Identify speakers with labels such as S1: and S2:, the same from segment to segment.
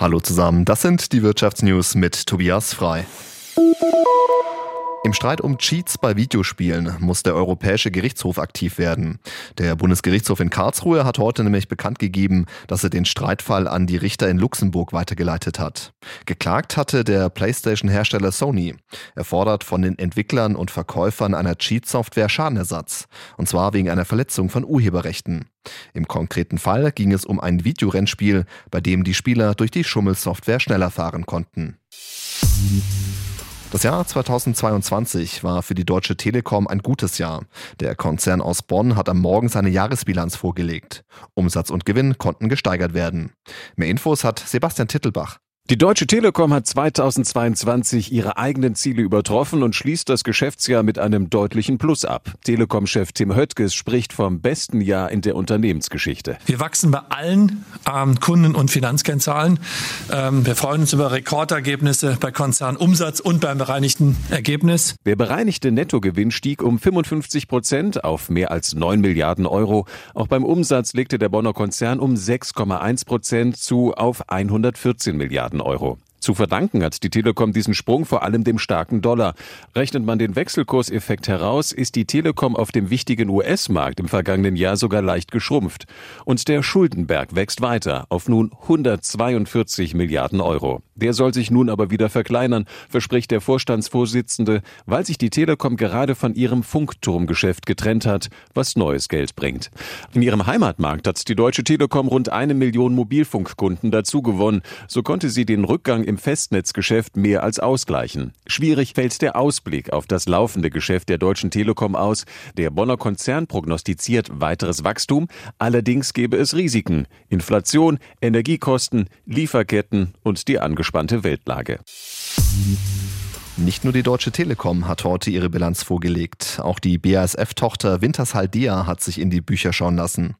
S1: Hallo zusammen, das sind die Wirtschaftsnews mit Tobias Frei. Im Streit um Cheats bei Videospielen muss der Europäische Gerichtshof aktiv werden. Der Bundesgerichtshof in Karlsruhe hat heute nämlich bekannt gegeben, dass er den Streitfall an die Richter in Luxemburg weitergeleitet hat. Geklagt hatte der PlayStation-Hersteller Sony. Er fordert von den Entwicklern und Verkäufern einer Cheat-Software Schadenersatz. Und zwar wegen einer Verletzung von Urheberrechten. Im konkreten Fall ging es um ein Videorennspiel, bei dem die Spieler durch die Schummelsoftware schneller fahren konnten. Das Jahr 2022 war für die Deutsche Telekom ein gutes Jahr. Der Konzern aus Bonn hat am Morgen seine Jahresbilanz vorgelegt. Umsatz und Gewinn konnten gesteigert werden. Mehr Infos hat Sebastian Tittelbach.
S2: Die Deutsche Telekom hat 2022 ihre eigenen Ziele übertroffen und schließt das Geschäftsjahr mit einem deutlichen Plus ab. Telekom-Chef Tim Höttges spricht vom besten Jahr in der Unternehmensgeschichte.
S3: Wir wachsen bei allen ähm, Kunden- und Finanzkennzahlen. Ähm, wir freuen uns über Rekordergebnisse bei Konzernumsatz und beim bereinigten Ergebnis.
S2: Der bereinigte Nettogewinn stieg um 55 Prozent auf mehr als 9 Milliarden Euro. Auch beim Umsatz legte der Bonner Konzern um 6,1 Prozent zu auf 114 Milliarden Euro. Zu verdanken hat die Telekom diesen Sprung vor allem dem starken Dollar. Rechnet man den Wechselkurseffekt heraus, ist die Telekom auf dem wichtigen US-Markt im vergangenen Jahr sogar leicht geschrumpft. Und der Schuldenberg wächst weiter auf nun 142 Milliarden Euro. Der soll sich nun aber wieder verkleinern, verspricht der Vorstandsvorsitzende, weil sich die Telekom gerade von ihrem Funkturmgeschäft getrennt hat, was neues Geld bringt. In ihrem Heimatmarkt hat die Deutsche Telekom rund eine Million Mobilfunkkunden dazugewonnen. So konnte sie den Rückgang im Festnetzgeschäft mehr als ausgleichen. Schwierig fällt der Ausblick auf das laufende Geschäft der Deutschen Telekom aus. Der Bonner Konzern prognostiziert weiteres Wachstum, allerdings gäbe es Risiken. Inflation, Energiekosten, Lieferketten und die angespannte Weltlage.
S1: Nicht nur die Deutsche Telekom hat heute ihre Bilanz vorgelegt. Auch die BASF-Tochter Wintershall-Dea hat sich in die Bücher schauen lassen.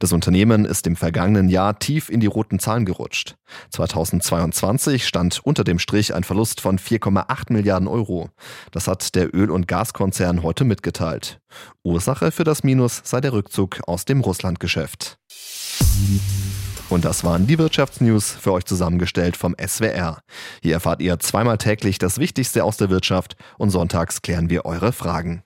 S1: Das Unternehmen ist im vergangenen Jahr tief in die roten Zahlen gerutscht. 2022 stand unter dem Strich ein Verlust von 4,8 Milliarden Euro. Das hat der Öl- und Gaskonzern heute mitgeteilt. Ursache für das Minus sei der Rückzug aus dem Russlandgeschäft. Und das waren die Wirtschaftsnews für euch zusammengestellt vom SWR. Hier erfahrt ihr zweimal täglich das Wichtigste aus der Wirtschaft und sonntags klären wir eure Fragen.